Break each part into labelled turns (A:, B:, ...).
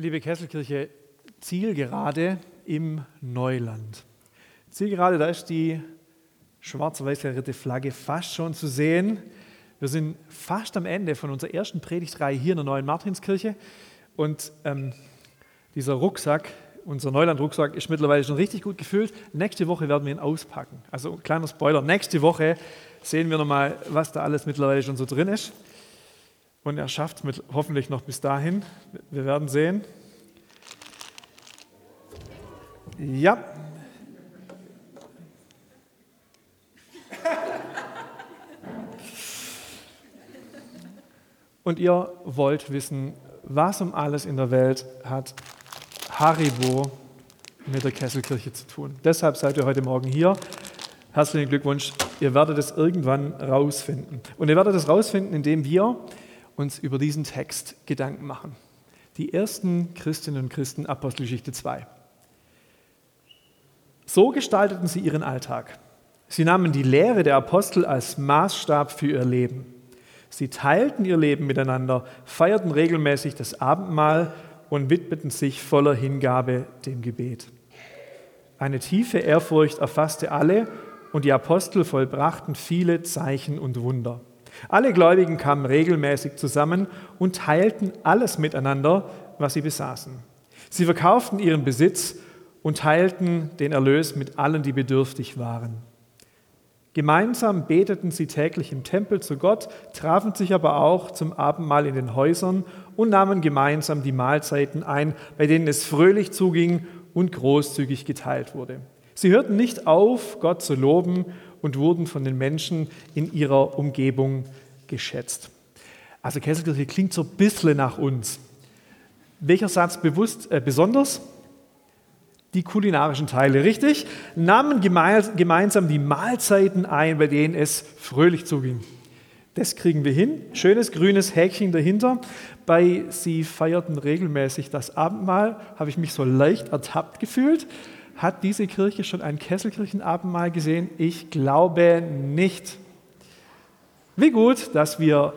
A: Liebe Kesselkirche, Zielgerade im Neuland. Zielgerade, da ist die schwarz-weiß gerierte Flagge fast schon zu sehen. Wir sind fast am Ende von unserer ersten Predigtreihe hier in der neuen Martinskirche. Und ähm, dieser Rucksack, unser Neuland-Rucksack, ist mittlerweile schon richtig gut gefüllt. Nächste Woche werden wir ihn auspacken. Also kleiner Spoiler, nächste Woche sehen wir nochmal, was da alles mittlerweile schon so drin ist. Und er schafft es hoffentlich noch bis dahin. Wir werden sehen. Ja. Und ihr wollt wissen, was um alles in der Welt hat Haribo mit der Kesselkirche zu tun. Deshalb seid ihr heute Morgen hier. Herzlichen Glückwunsch. Ihr werdet es irgendwann rausfinden. Und ihr werdet es rausfinden, indem wir uns über diesen Text Gedanken machen. Die ersten Christinnen und Christen, Apostelgeschichte 2. So gestalteten sie ihren Alltag. Sie nahmen die Lehre der Apostel als Maßstab für ihr Leben. Sie teilten ihr Leben miteinander, feierten regelmäßig das Abendmahl und widmeten sich voller Hingabe dem Gebet. Eine tiefe Ehrfurcht erfasste alle und die Apostel vollbrachten viele Zeichen und Wunder. Alle Gläubigen kamen regelmäßig zusammen und teilten alles miteinander, was sie besaßen. Sie verkauften ihren Besitz und teilten den Erlös mit allen, die bedürftig waren. Gemeinsam beteten sie täglich im Tempel zu Gott, trafen sich aber auch zum Abendmahl in den Häusern und nahmen gemeinsam die Mahlzeiten ein, bei denen es fröhlich zuging und großzügig geteilt wurde. Sie hörten nicht auf, Gott zu loben und wurden von den Menschen in ihrer Umgebung geschätzt. Also Kesselkirche klingt so ein bisschen nach uns. Welcher Satz bewusst, äh, besonders? Die kulinarischen Teile, richtig? Nahmen gemeinsam die Mahlzeiten ein, bei denen es fröhlich zuging. Das kriegen wir hin. Schönes grünes Häkchen dahinter. Bei Sie feierten regelmäßig das Abendmahl, habe ich mich so leicht ertappt gefühlt. Hat diese Kirche schon ein Kesselkirchenabendmahl gesehen? Ich glaube nicht. Wie gut, dass wir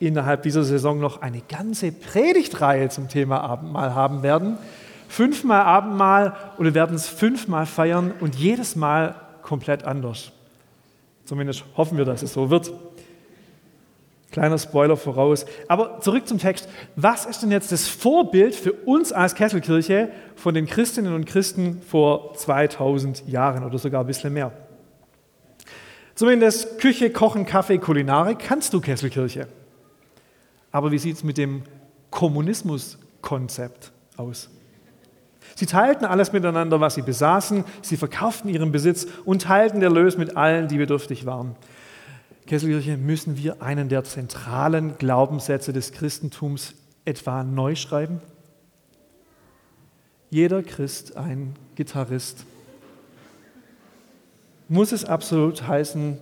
A: innerhalb dieser Saison noch eine ganze Predigtreihe zum Thema Abendmahl haben werden. Fünfmal Abendmahl und wir werden es fünfmal feiern und jedes Mal komplett anders. Zumindest hoffen wir, dass es so wird. Kleiner Spoiler voraus. Aber zurück zum Text. Was ist denn jetzt das Vorbild für uns als Kesselkirche von den Christinnen und Christen vor 2000 Jahren oder sogar ein bisschen mehr? Zumindest Küche, Kochen, Kaffee, Kulinarik kannst du Kesselkirche. Aber wie sieht es mit dem Kommunismuskonzept aus? Sie teilten alles miteinander, was sie besaßen, sie verkauften ihren Besitz und teilten der Lös mit allen, die bedürftig waren. Kesselkirche, müssen wir einen der zentralen Glaubenssätze des Christentums etwa neu schreiben? Jeder Christ ein Gitarrist. Muss es absolut heißen,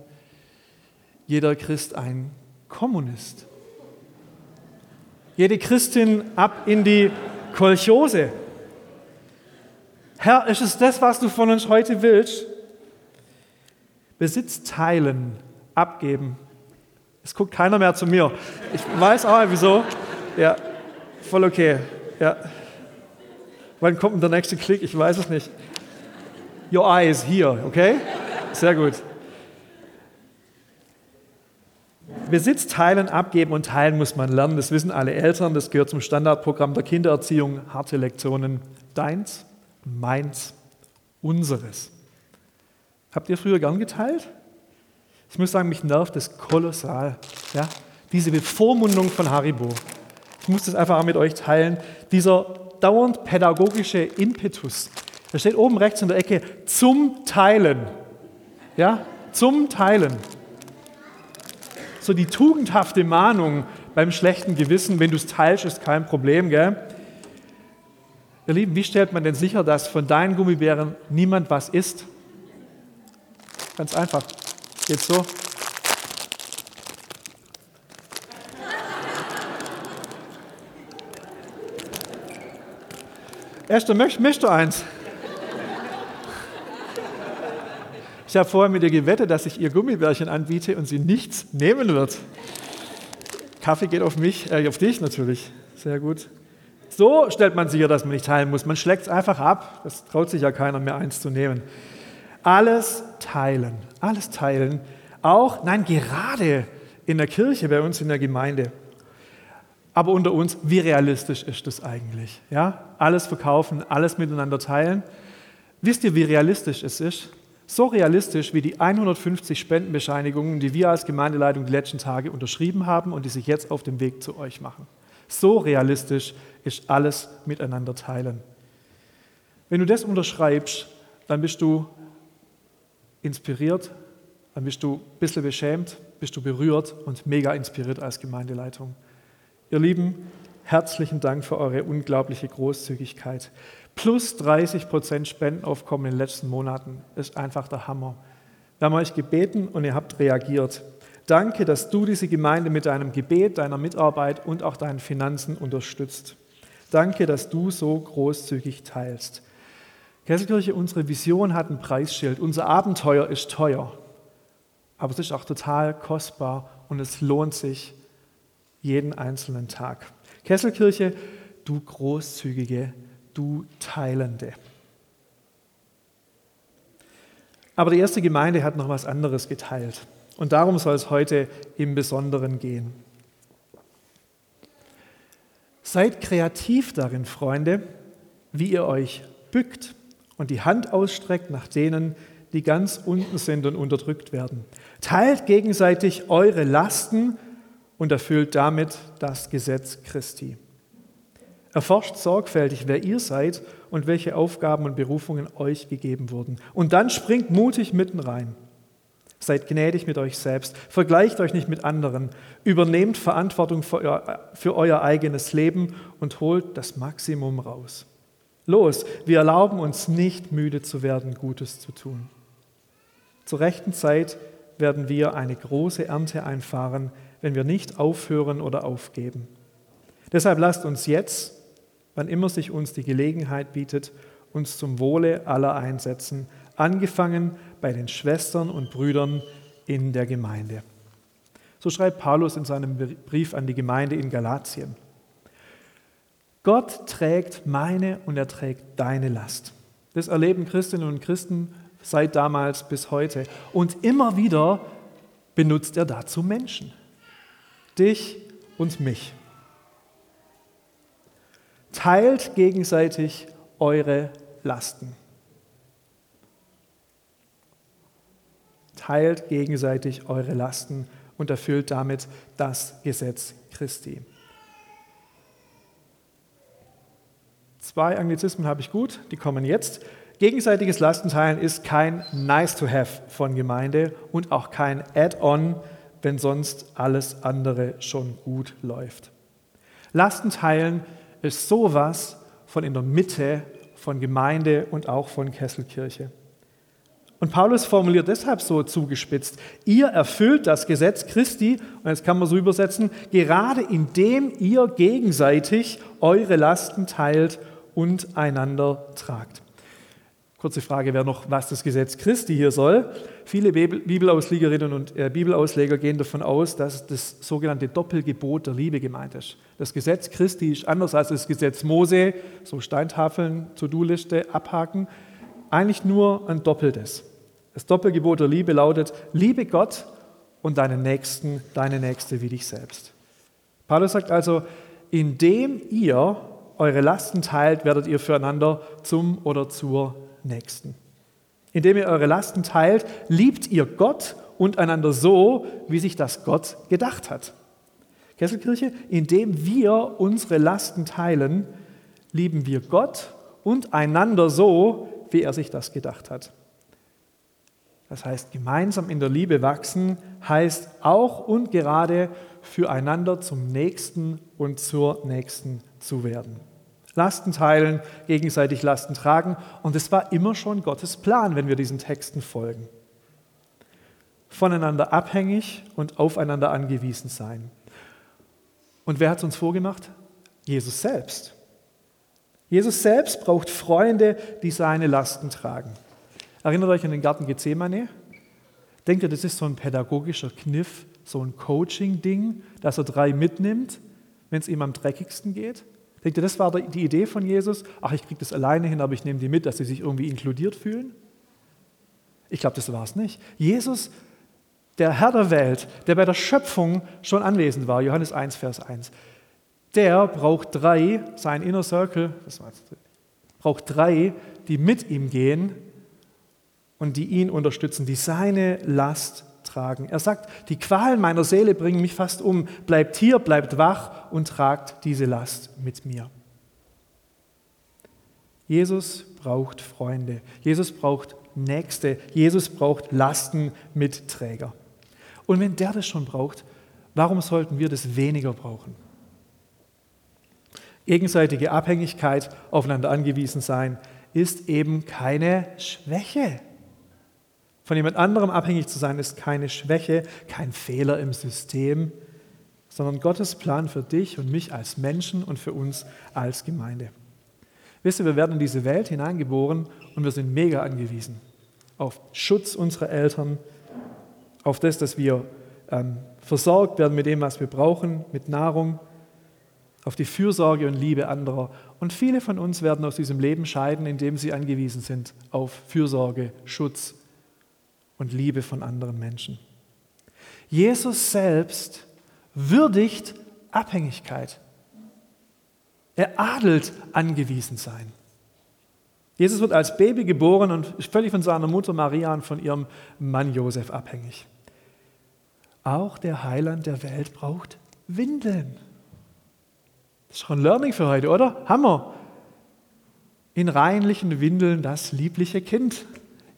A: jeder Christ ein Kommunist? Jede Christin ab in die Kolchose. Herr, ist es das, was du von uns heute willst? Besitz teilen abgeben. Es guckt keiner mehr zu mir. Ich weiß auch wieso. Ja, voll okay. Ja. Wann kommt denn der nächste Klick? Ich weiß es nicht. Your eye is here, okay? Sehr gut. Besitz teilen, abgeben und teilen muss man lernen. Das wissen alle Eltern. Das gehört zum Standardprogramm der Kindererziehung. Harte Lektionen. Deins, meins, unseres. Habt ihr früher gern geteilt? Ich muss sagen, mich nervt das kolossal. Ja? Diese Bevormundung von Haribo. Ich muss das einfach mit euch teilen. Dieser dauernd pädagogische Impetus. Da steht oben rechts in der Ecke zum Teilen. Ja? Zum Teilen. So die tugendhafte Mahnung beim schlechten Gewissen, wenn du es teilst, ist kein Problem. Gell? Ihr Lieben, wie stellt man denn sicher, dass von deinen Gummibären niemand was isst? Ganz einfach. Geht so? Esther, möchtest du eins? Ich habe vorher mit ihr gewettet, dass ich ihr Gummibärchen anbiete und sie nichts nehmen wird. Kaffee geht auf mich, äh, auf dich natürlich. Sehr gut. So stellt man sicher, dass man nicht teilen muss. Man schlägt es einfach ab. Das traut sich ja keiner mehr, eins zu nehmen. Alles teilen, alles teilen. Auch, nein, gerade in der Kirche, bei uns in der Gemeinde. Aber unter uns, wie realistisch ist das eigentlich? Ja? Alles verkaufen, alles miteinander teilen. Wisst ihr, wie realistisch es ist? So realistisch wie die 150 Spendenbescheinigungen, die wir als Gemeindeleitung die letzten Tage unterschrieben haben und die sich jetzt auf dem Weg zu euch machen. So realistisch ist alles miteinander teilen. Wenn du das unterschreibst, dann bist du inspiriert, dann bist du ein bisschen beschämt, bist du berührt und mega inspiriert als Gemeindeleitung. Ihr Lieben, herzlichen Dank für eure unglaubliche Großzügigkeit. Plus 30 Prozent Spendenaufkommen in den letzten Monaten ist einfach der Hammer. Wir haben euch gebeten und ihr habt reagiert. Danke, dass du diese Gemeinde mit deinem Gebet, deiner Mitarbeit und auch deinen Finanzen unterstützt. Danke, dass du so großzügig teilst. Kesselkirche, unsere Vision hat ein Preisschild. Unser Abenteuer ist teuer, aber es ist auch total kostbar und es lohnt sich, jeden einzelnen Tag. Kesselkirche, du Großzügige, du Teilende. Aber die erste Gemeinde hat noch was anderes geteilt. Und darum soll es heute im Besonderen gehen. Seid kreativ darin, Freunde, wie ihr euch bückt und die Hand ausstreckt nach denen, die ganz unten sind und unterdrückt werden. Teilt gegenseitig eure Lasten und erfüllt damit das Gesetz Christi. Erforscht sorgfältig, wer ihr seid und welche Aufgaben und Berufungen euch gegeben wurden. Und dann springt mutig mitten rein. Seid gnädig mit euch selbst, vergleicht euch nicht mit anderen, übernehmt Verantwortung für euer, für euer eigenes Leben und holt das Maximum raus. Los, wir erlauben uns nicht müde zu werden, Gutes zu tun. Zur rechten Zeit werden wir eine große Ernte einfahren, wenn wir nicht aufhören oder aufgeben. Deshalb lasst uns jetzt, wann immer sich uns die Gelegenheit bietet, uns zum Wohle aller einsetzen, angefangen bei den Schwestern und Brüdern in der Gemeinde. So schreibt Paulus in seinem Brief an die Gemeinde in Galatien. Gott trägt meine und er trägt deine Last. Das erleben Christinnen und Christen seit damals bis heute. Und immer wieder benutzt er dazu Menschen dich und mich. Teilt gegenseitig eure Lasten. Teilt gegenseitig eure Lasten und erfüllt damit das Gesetz Christi. Zwei Anglizismen habe ich gut, die kommen jetzt. Gegenseitiges Lastenteilen ist kein Nice-to-have von Gemeinde und auch kein Add-on wenn sonst alles andere schon gut läuft. Lastenteilen ist sowas von in der Mitte von Gemeinde und auch von Kesselkirche. Und Paulus formuliert deshalb so zugespitzt, ihr erfüllt das Gesetz Christi, und jetzt kann man so übersetzen, gerade indem ihr gegenseitig eure Lasten teilt und einander tragt. Kurze Frage wäre noch, was das Gesetz Christi hier soll. Viele Bibelauslegerinnen und äh, Bibelausleger gehen davon aus, dass das sogenannte Doppelgebot der Liebe gemeint ist. Das Gesetz Christi ist anders als das Gesetz Mose, so Steintafeln, To-Do-Liste abhaken, eigentlich nur ein doppeltes. Das Doppelgebot der Liebe lautet, liebe Gott und deinen Nächsten, deine Nächste wie dich selbst. Paulus sagt also, indem ihr eure Lasten teilt, werdet ihr füreinander zum oder zur Nächsten. Indem ihr eure Lasten teilt, liebt ihr Gott und einander so, wie sich das Gott gedacht hat. Kesselkirche, indem wir unsere Lasten teilen, lieben wir Gott und einander so, wie er sich das gedacht hat. Das heißt, gemeinsam in der Liebe wachsen heißt auch und gerade füreinander zum Nächsten und zur Nächsten zu werden. Lasten teilen, gegenseitig Lasten tragen. Und es war immer schon Gottes Plan, wenn wir diesen Texten folgen. Voneinander abhängig und aufeinander angewiesen sein. Und wer hat es uns vorgemacht? Jesus selbst. Jesus selbst braucht Freunde, die seine Lasten tragen. Erinnert euch an den Garten Gethsemane? Denkt ihr, das ist so ein pädagogischer Kniff, so ein Coaching-Ding, dass er drei mitnimmt, wenn es ihm am dreckigsten geht? Denkt ihr, das war die Idee von Jesus? Ach, ich kriege das alleine hin, aber ich nehme die mit, dass sie sich irgendwie inkludiert fühlen? Ich glaube, das war es nicht. Jesus, der Herr der Welt, der bei der Schöpfung schon anwesend war, Johannes 1, Vers 1, der braucht drei, sein Inner Circle, das war jetzt, braucht drei, die mit ihm gehen und die ihn unterstützen, die seine Last tragen. Er sagt, die Qualen meiner Seele bringen mich fast um. Bleibt hier, bleibt wach und tragt diese Last mit mir. Jesus braucht Freunde. Jesus braucht Nächste. Jesus braucht Lastenmitträger. Und wenn der das schon braucht, warum sollten wir das weniger brauchen? Gegenseitige Abhängigkeit, aufeinander angewiesen sein, ist eben keine Schwäche. Von jemand anderem abhängig zu sein, ist keine Schwäche, kein Fehler im System, sondern Gottes Plan für dich und mich als Menschen und für uns als Gemeinde. Wisst ihr, wir werden in diese Welt hineingeboren und wir sind mega angewiesen auf Schutz unserer Eltern, auf das, dass wir ähm, versorgt werden mit dem, was wir brauchen, mit Nahrung, auf die Fürsorge und Liebe anderer. Und viele von uns werden aus diesem Leben scheiden, indem sie angewiesen sind auf Fürsorge, Schutz und Liebe von anderen Menschen. Jesus selbst würdigt Abhängigkeit. Er adelt angewiesen sein. Jesus wird als Baby geboren und ist völlig von seiner Mutter Maria und von ihrem Mann Josef abhängig. Auch der Heiland der Welt braucht Windeln. Das ist schon ein Learning für heute, oder? Hammer. In reinlichen Windeln das liebliche Kind.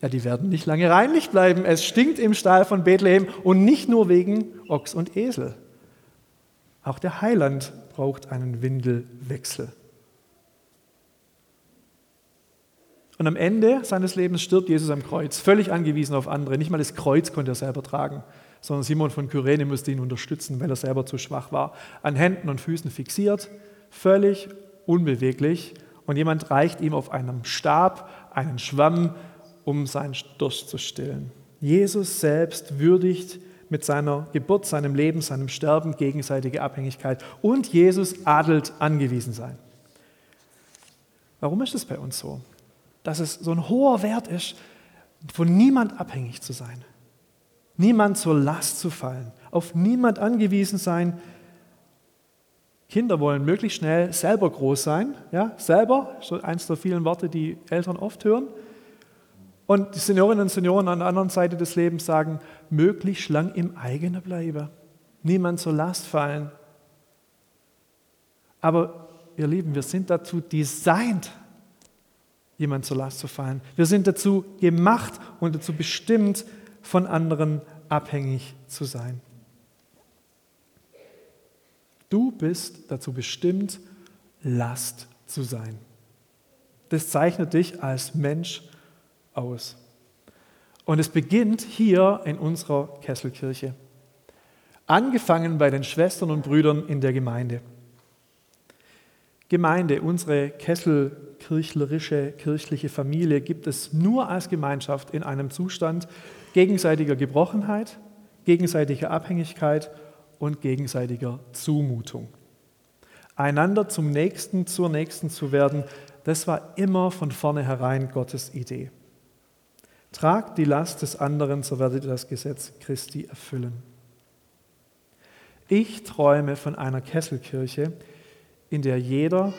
A: Ja, die werden nicht lange reinlich bleiben. Es stinkt im Stall von Bethlehem und nicht nur wegen Ochs und Esel. Auch der Heiland braucht einen Windelwechsel. Und am Ende seines Lebens stirbt Jesus am Kreuz, völlig angewiesen auf andere. Nicht mal das Kreuz konnte er selber tragen, sondern Simon von Kyrene musste ihn unterstützen, weil er selber zu schwach war. An Händen und Füßen fixiert, völlig unbeweglich. Und jemand reicht ihm auf einem Stab einen Schwamm um seinen Durst zu stillen. Jesus selbst würdigt mit seiner Geburt, seinem Leben, seinem Sterben gegenseitige Abhängigkeit und Jesus adelt angewiesen sein. Warum ist es bei uns so? Dass es so ein hoher Wert ist, von niemand abhängig zu sein, niemand zur Last zu fallen, auf niemand angewiesen sein. Kinder wollen möglichst schnell selber groß sein, ja, selber, so eins der vielen Worte, die Eltern oft hören. Und die Seniorinnen und Senioren an der anderen Seite des Lebens sagen, möglichst lang im eigenen bleiben, niemand zur Last fallen. Aber ihr Lieben, wir sind dazu designt, jemand zur Last zu fallen. Wir sind dazu gemacht und dazu bestimmt, von anderen abhängig zu sein. Du bist dazu bestimmt, Last zu sein. Das zeichnet dich als Mensch aus. Und es beginnt hier in unserer Kesselkirche. Angefangen bei den Schwestern und Brüdern in der Gemeinde. Gemeinde, unsere kesselkirchlerische, kirchliche Familie gibt es nur als Gemeinschaft in einem Zustand gegenseitiger Gebrochenheit, gegenseitiger Abhängigkeit und gegenseitiger Zumutung. Einander zum Nächsten, zur Nächsten zu werden, das war immer von vornherein Gottes Idee. Tragt die Last des anderen, so werdet ihr das Gesetz Christi erfüllen. Ich träume von einer Kesselkirche, in der jeder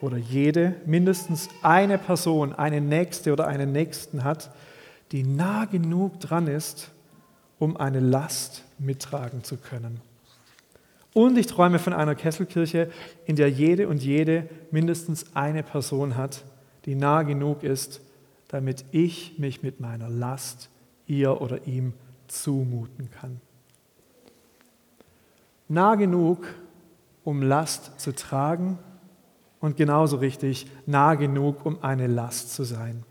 A: oder jede mindestens eine Person, eine Nächste oder einen Nächsten hat, die nah genug dran ist, um eine Last mittragen zu können. Und ich träume von einer Kesselkirche, in der jede und jede mindestens eine Person hat, die nah genug ist, damit ich mich mit meiner Last ihr oder ihm zumuten kann. Nah genug, um Last zu tragen und genauso richtig nah genug, um eine Last zu sein.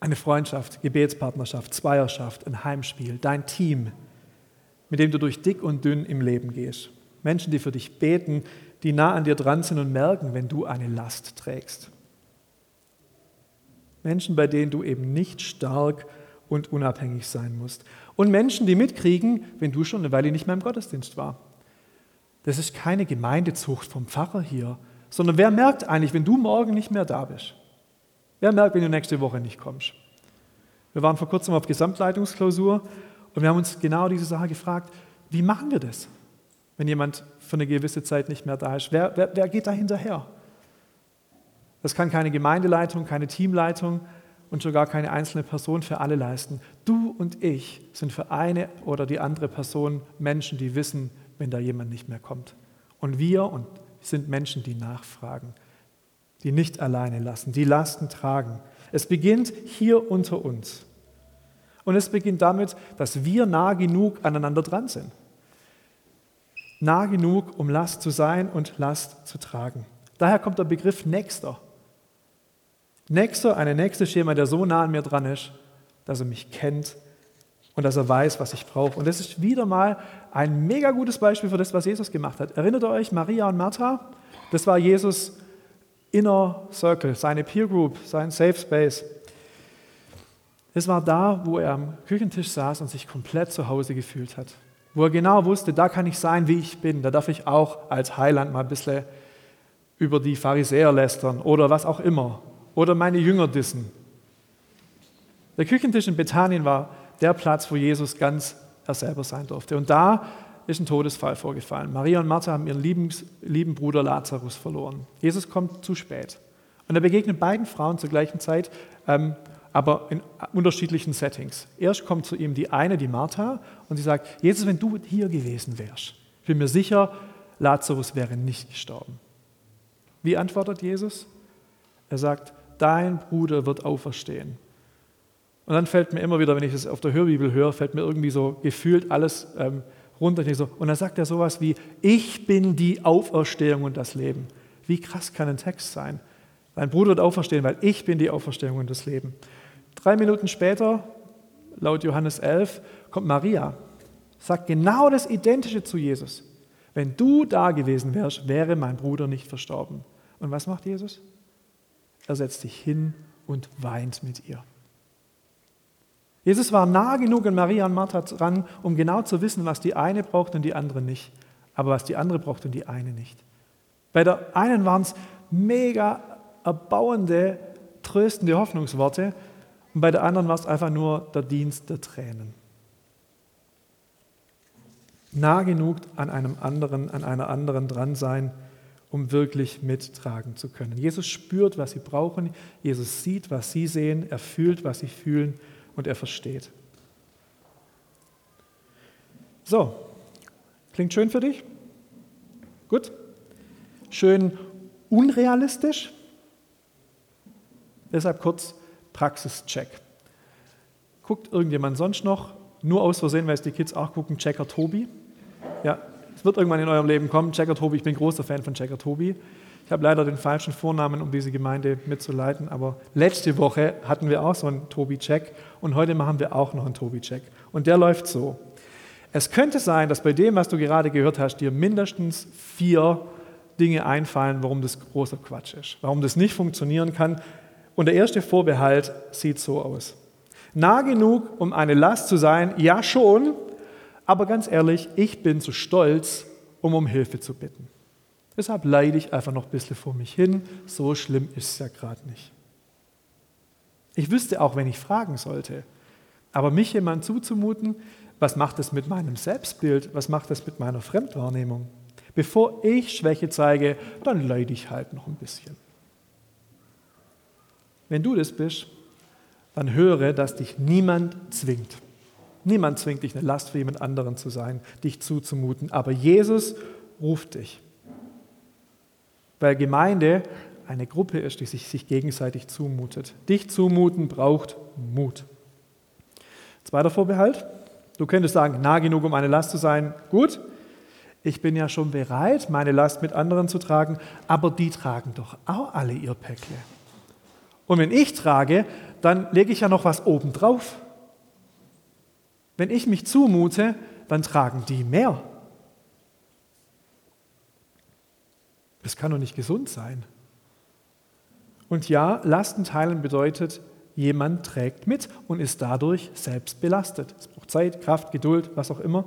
A: Eine Freundschaft, Gebetspartnerschaft, Zweierschaft, ein Heimspiel, dein Team, mit dem du durch dick und dünn im Leben gehst. Menschen, die für dich beten, die nah an dir dran sind und merken, wenn du eine Last trägst. Menschen, bei denen du eben nicht stark und unabhängig sein musst. Und Menschen, die mitkriegen, wenn du schon eine Weile nicht mehr im Gottesdienst war. Das ist keine Gemeindezucht vom Pfarrer hier, sondern wer merkt eigentlich, wenn du morgen nicht mehr da bist? Wer merkt, wenn du nächste Woche nicht kommst? Wir waren vor kurzem auf Gesamtleitungsklausur und wir haben uns genau diese Sache gefragt, wie machen wir das, wenn jemand für eine gewisse Zeit nicht mehr da ist? Wer, wer, wer geht da hinterher? Das kann keine Gemeindeleitung, keine Teamleitung und schon gar keine einzelne Person für alle leisten. Du und ich sind für eine oder die andere Person Menschen, die wissen, wenn da jemand nicht mehr kommt. Und wir und sind Menschen, die nachfragen, die nicht alleine lassen, die Lasten tragen. Es beginnt hier unter uns. Und es beginnt damit, dass wir nah genug aneinander dran sind. Nah genug, um Last zu sein und Last zu tragen. Daher kommt der Begriff Nächster. Nächster, eine nächste Schema, der so nah an mir dran ist, dass er mich kennt und dass er weiß, was ich brauche. Und das ist wieder mal ein mega gutes Beispiel für das, was Jesus gemacht hat. Erinnert ihr euch, Maria und Martha? Das war Jesus Inner Circle, seine Peer Group, sein Safe Space. Es war da, wo er am Küchentisch saß und sich komplett zu Hause gefühlt hat. Wo er genau wusste, da kann ich sein, wie ich bin. Da darf ich auch als Heiland mal ein bisschen über die Pharisäer lästern oder was auch immer. Oder meine Jünger dissen. Der Küchentisch in Bethanien war der Platz, wo Jesus ganz er selber sein durfte. Und da ist ein Todesfall vorgefallen. Maria und Martha haben ihren lieben, lieben Bruder Lazarus verloren. Jesus kommt zu spät. Und er begegnet beiden Frauen zur gleichen Zeit, ähm, aber in unterschiedlichen Settings. Erst kommt zu ihm die eine, die Martha, und sie sagt, Jesus, wenn du hier gewesen wärst, ich bin mir sicher, Lazarus wäre nicht gestorben. Wie antwortet Jesus? Er sagt, dein Bruder wird auferstehen. Und dann fällt mir immer wieder, wenn ich das auf der Hörbibel höre, fällt mir irgendwie so gefühlt alles ähm, runter. Und dann sagt er sowas wie, ich bin die Auferstehung und das Leben. Wie krass kann ein Text sein? Dein Bruder wird auferstehen, weil ich bin die Auferstehung und das Leben. Drei Minuten später, laut Johannes 11, kommt Maria, sagt genau das Identische zu Jesus. Wenn du da gewesen wärst, wäre mein Bruder nicht verstorben. Und was macht Jesus? Er setzt sich hin und weint mit ihr. Jesus war nah genug an Maria und Martha dran, um genau zu wissen, was die eine braucht und die andere nicht. Aber was die andere braucht und die eine nicht. Bei der einen waren es mega erbauende, tröstende Hoffnungsworte und bei der anderen war es einfach nur der Dienst der Tränen. Nah genug an einem anderen, an einer anderen dran sein, um wirklich mittragen zu können. Jesus spürt, was sie brauchen. Jesus sieht, was sie sehen. Er fühlt, was sie fühlen und er versteht. So, klingt schön für dich? Gut? Schön unrealistisch? Deshalb kurz Praxischeck. Guckt irgendjemand sonst noch? Nur aus Versehen, weil es die Kids auch gucken, Checker Tobi. Ja, es wird irgendwann in eurem Leben kommen. Checker Tobi, ich bin großer Fan von Checker Tobi. Ich habe leider den falschen Vornamen, um diese Gemeinde mitzuleiten, aber letzte Woche hatten wir auch so einen Tobi-Check und heute machen wir auch noch einen Tobi-Check. Und der läuft so. Es könnte sein, dass bei dem, was du gerade gehört hast, dir mindestens vier Dinge einfallen, warum das großer Quatsch ist, warum das nicht funktionieren kann. Und der erste Vorbehalt sieht so aus. Nah genug, um eine Last zu sein, ja schon, aber ganz ehrlich, ich bin zu stolz, um um Hilfe zu bitten. Deshalb leide ich einfach noch ein bisschen vor mich hin. So schlimm ist es ja gerade nicht. Ich wüsste auch, wenn ich fragen sollte. Aber mich jemand zuzumuten, was macht das mit meinem Selbstbild? Was macht das mit meiner Fremdwahrnehmung? Bevor ich Schwäche zeige, dann leide ich halt noch ein bisschen. Wenn du das bist, dann höre, dass dich niemand zwingt. Niemand zwingt dich, eine Last für jemand anderen zu sein, dich zuzumuten. Aber Jesus ruft dich. Weil Gemeinde eine Gruppe ist, die sich, sich gegenseitig zumutet. Dich zumuten braucht Mut. Zweiter Vorbehalt. Du könntest sagen, nah genug, um eine Last zu sein. Gut, ich bin ja schon bereit, meine Last mit anderen zu tragen, aber die tragen doch auch alle ihr Päckle. Und wenn ich trage, dann lege ich ja noch was oben drauf. Wenn ich mich zumute, dann tragen die mehr. Das kann doch nicht gesund sein. Und ja, Lasten teilen bedeutet, jemand trägt mit und ist dadurch selbst belastet. Es braucht Zeit, Kraft, Geduld, was auch immer.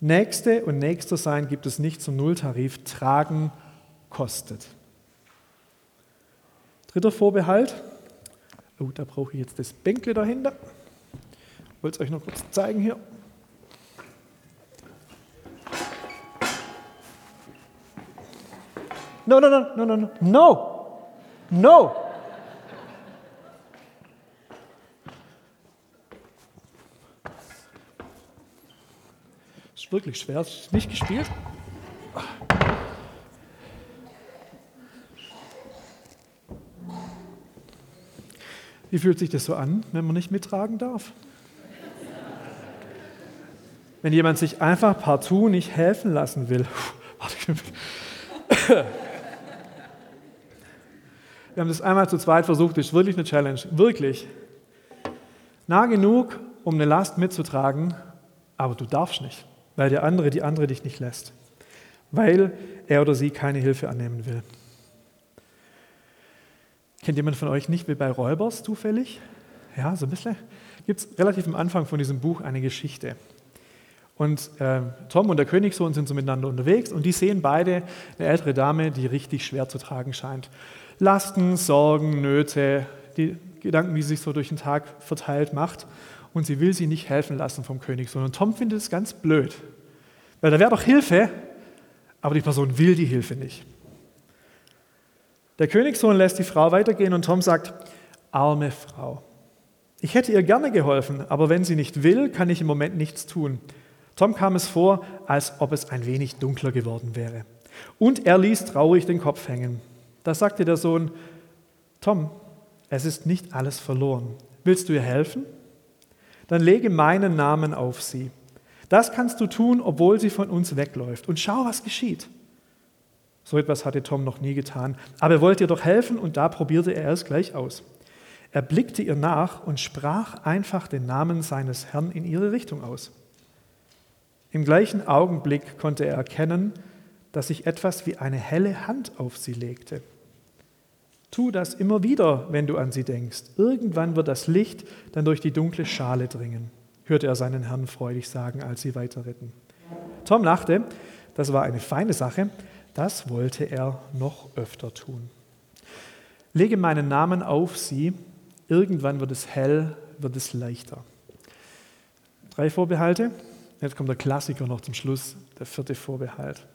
A: Nächste und Nächster sein gibt es nicht zum Nulltarif. Tragen kostet. Dritter Vorbehalt. Oh, da brauche ich jetzt das Bänkle dahinter. Ich wollte es euch noch kurz zeigen hier. No, no, no, no, no, no, no, no. ist wirklich schwer. Es ist nicht gespielt. Wie fühlt sich das so an, wenn man nicht mittragen darf? Wenn jemand sich einfach partout nicht helfen lassen will. Wir haben das einmal zu zweit versucht, das ist wirklich eine Challenge. Wirklich. Nah genug, um eine Last mitzutragen, aber du darfst nicht weil der andere, die andere dich nicht lässt, weil er oder sie keine Hilfe annehmen will. Kennt jemand von euch nicht wie bei Räubers zufällig? Ja, so ein bisschen. Gibt es relativ am Anfang von diesem Buch eine Geschichte. Und äh, Tom und der Königssohn sind so miteinander unterwegs und die sehen beide eine ältere Dame, die richtig schwer zu tragen scheint. Lasten, Sorgen, Nöte, die Gedanken, die sich so durch den Tag verteilt macht und sie will sie nicht helfen lassen vom Königssohn. Und Tom findet es ganz blöd, weil da wäre doch Hilfe, aber die Person will die Hilfe nicht. Der Königssohn lässt die Frau weitergehen und Tom sagt, arme Frau, ich hätte ihr gerne geholfen, aber wenn sie nicht will, kann ich im Moment nichts tun. Tom kam es vor, als ob es ein wenig dunkler geworden wäre. Und er ließ traurig den Kopf hängen. Da sagte der Sohn, Tom, es ist nicht alles verloren. Willst du ihr helfen? dann lege meinen Namen auf sie. Das kannst du tun, obwohl sie von uns wegläuft. Und schau, was geschieht. So etwas hatte Tom noch nie getan. Aber er wollte ihr doch helfen und da probierte er es gleich aus. Er blickte ihr nach und sprach einfach den Namen seines Herrn in ihre Richtung aus. Im gleichen Augenblick konnte er erkennen, dass sich etwas wie eine helle Hand auf sie legte. Tu das immer wieder, wenn du an sie denkst. Irgendwann wird das Licht dann durch die dunkle Schale dringen, hörte er seinen Herrn freudig sagen, als sie weiterritten. Tom lachte, das war eine feine Sache, das wollte er noch öfter tun. Lege meinen Namen auf sie, irgendwann wird es hell, wird es leichter. Drei Vorbehalte. Jetzt kommt der Klassiker noch zum Schluss, der vierte Vorbehalt.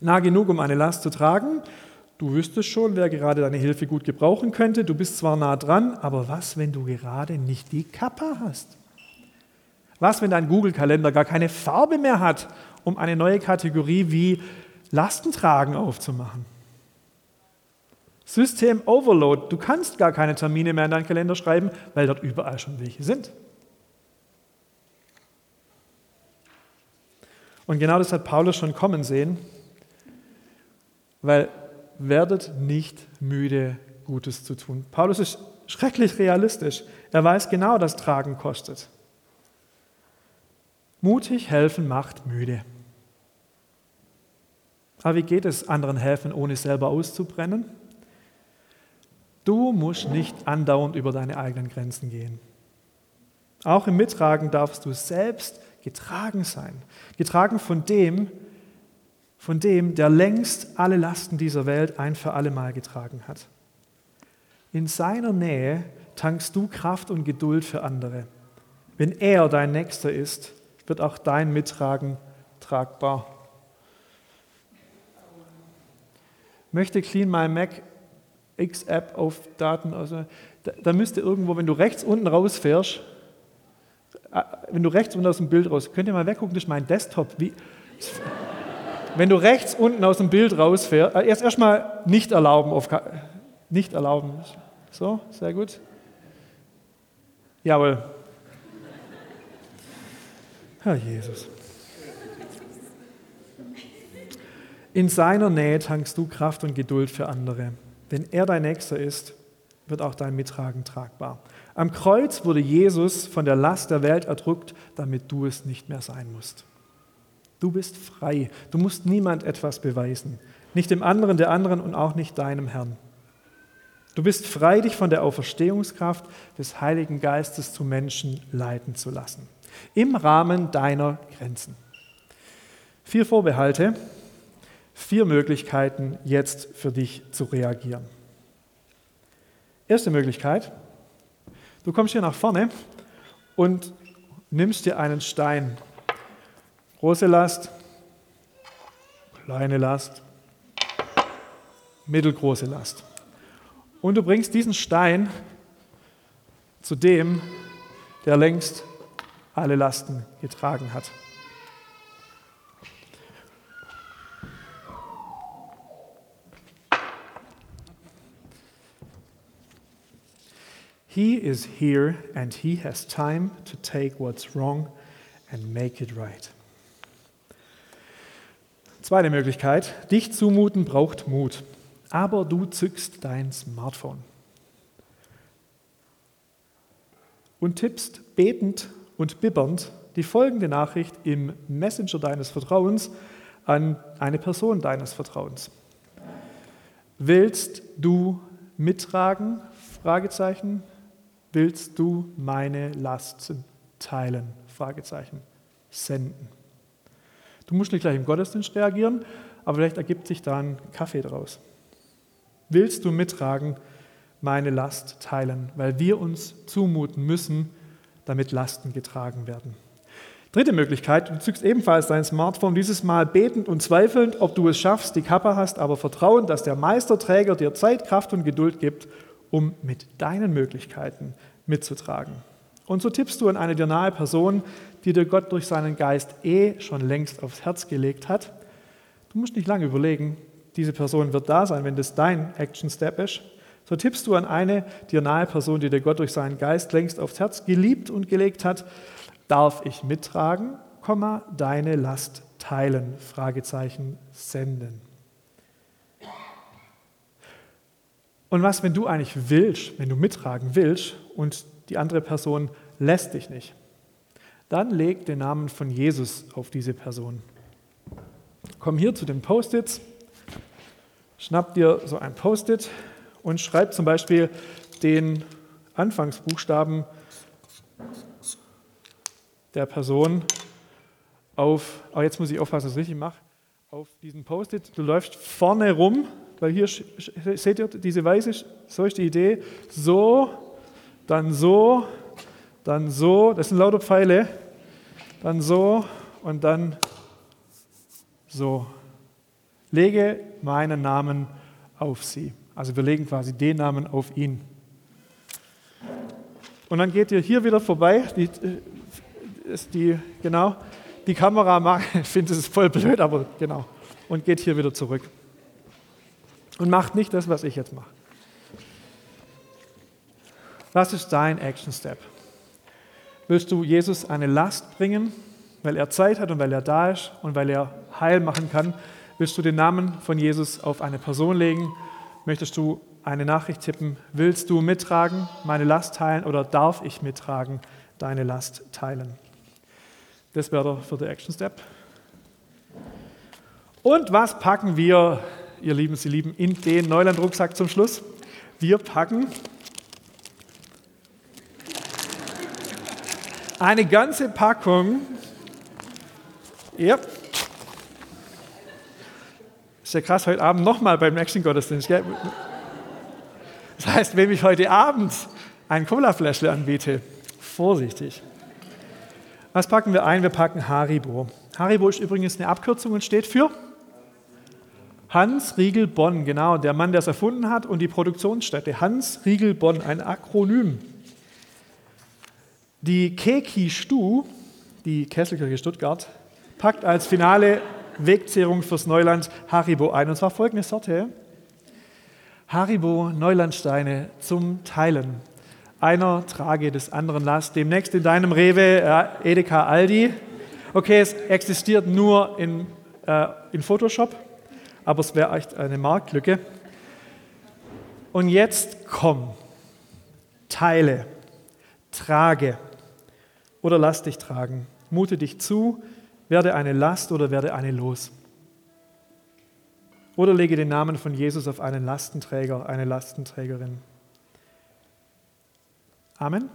A: Nah genug, um eine Last zu tragen Du wüsstest schon, wer gerade deine Hilfe gut gebrauchen könnte. Du bist zwar nah dran, aber was, wenn du gerade nicht die Kappa hast? Was, wenn dein Google-Kalender gar keine Farbe mehr hat, um eine neue Kategorie wie Lastentragen aufzumachen? System Overload. Du kannst gar keine Termine mehr in deinen Kalender schreiben, weil dort überall schon welche sind. Und genau das hat Paulus schon kommen sehen, weil werdet nicht müde, Gutes zu tun. Paulus ist schrecklich realistisch. Er weiß genau, dass Tragen kostet. Mutig helfen macht müde. Aber wie geht es anderen helfen, ohne selber auszubrennen? Du musst nicht andauernd über deine eigenen Grenzen gehen. Auch im Mittragen darfst du selbst getragen sein. Getragen von dem, von dem, der längst alle Lasten dieser Welt ein für alle Mal getragen hat. In seiner Nähe tankst du Kraft und Geduld für andere. Wenn er dein Nächster ist, wird auch dein Mittragen tragbar. Möchte Clean My Mac X-App auf Daten, also da, da müsste irgendwo, wenn du rechts unten rausfährst, äh, wenn du rechts unten aus dem Bild raus, könnt ihr mal weggucken, das ist mein Desktop. Wie, wenn du rechts unten aus dem Bild rausfährst, äh, erst erstmal nicht erlauben, auf, nicht erlauben. So, sehr gut. Jawohl. Herr Jesus. In seiner Nähe tankst du Kraft und Geduld für andere. Wenn er dein Nächster ist, wird auch dein Mittragen tragbar. Am Kreuz wurde Jesus von der Last der Welt erdrückt, damit du es nicht mehr sein musst. Du bist frei. Du musst niemand etwas beweisen. Nicht dem anderen, der anderen und auch nicht deinem Herrn. Du bist frei, dich von der Auferstehungskraft des Heiligen Geistes zu Menschen leiten zu lassen. Im Rahmen deiner Grenzen. Vier Vorbehalte, vier Möglichkeiten jetzt für dich zu reagieren. Erste Möglichkeit, du kommst hier nach vorne und nimmst dir einen Stein. Große Last, kleine Last, mittelgroße Last. Und du bringst diesen Stein zu dem, der längst alle Lasten getragen hat. He is here and he has time to take what's wrong and make it right. Zweite Möglichkeit, dich zumuten braucht Mut, aber du zückst dein Smartphone und tippst betend und bibbernd die folgende Nachricht im Messenger deines Vertrauens an eine Person deines Vertrauens. Willst du mittragen? Fragezeichen. Willst du meine Lasten teilen? Fragezeichen. Senden. Du musst nicht gleich im Gottesdienst reagieren, aber vielleicht ergibt sich da ein Kaffee draus. Willst du mittragen, meine Last teilen, weil wir uns zumuten müssen, damit Lasten getragen werden. Dritte Möglichkeit, du zückst ebenfalls dein Smartphone, dieses Mal betend und zweifelnd, ob du es schaffst, die Kappe hast, aber vertrauen, dass der Meisterträger dir Zeit, Kraft und Geduld gibt, um mit deinen Möglichkeiten mitzutragen. Und so tippst du an eine dir nahe Person, die dir Gott durch seinen Geist eh schon längst aufs Herz gelegt hat. Du musst nicht lange überlegen, diese Person wird da sein, wenn das dein Action Step ist. So tippst du an eine dir nahe Person, die dir Gott durch seinen Geist längst aufs Herz geliebt und gelegt hat. Darf ich mittragen, deine Last teilen? Fragezeichen senden. Und was, wenn du eigentlich willst, wenn du mittragen willst und die andere Person lässt dich nicht? Dann leg den Namen von Jesus auf diese Person. Komm hier zu den Post-its, schnapp dir so ein Post-it und schreib zum Beispiel den Anfangsbuchstaben der Person auf, oh jetzt muss ich aufpassen, dass ich richtig mache, auf diesen Post-it. Du läufst vorne rum, weil hier seht ihr diese Weise, so ist die Idee, so, dann so, dann so, das sind lauter Pfeile, dann so und dann so. Lege meinen Namen auf sie. Also wir legen quasi den Namen auf ihn. Und dann geht ihr hier wieder vorbei. Die, äh, die, genau, die Kamera ich finde es voll blöd, aber genau. Und geht hier wieder zurück. Und macht nicht das, was ich jetzt mache. Was ist dein Action Step? Willst du Jesus eine Last bringen, weil er Zeit hat und weil er da ist und weil er heil machen kann? Willst du den Namen von Jesus auf eine Person legen Möchtest du eine Nachricht tippen? Willst du mittragen, meine Last teilen oder darf ich mittragen, deine Last teilen? Das wäre der vierte Action Step. Und was packen wir, ihr Lieben, Sie Lieben, in den Neuland-Rucksack zum Schluss? Wir packen eine ganze Packung. Ja, ist ja krass, heute Abend nochmal beim nächsten Gottesdienst. Gell? Das heißt, wenn ich heute Abend ein Cola-Fläschle anbiete, vorsichtig. Was packen wir ein? Wir packen Haribo. Haribo ist übrigens eine Abkürzung und steht für Hans Riegel Bonn, genau, der Mann, der es erfunden hat und die Produktionsstätte. Hans Riegel Bonn, ein Akronym. Die Keki Stu, die Kesselkirche Stuttgart, packt als Finale Wegzehrung fürs Neuland Haribo ein. Und zwar folgende Sorte. Haribo Neulandsteine zum Teilen. Einer trage des anderen lass. Demnächst in deinem Rewe, äh, Edeka, Aldi. Okay, es existiert nur in, äh, in Photoshop, aber es wäre echt eine Marktlücke. Und jetzt komm, teile, trage oder lass dich tragen. Mute dich zu, werde eine Last oder werde eine los. Oder lege den Namen von Jesus auf einen Lastenträger, eine Lastenträgerin. Amen.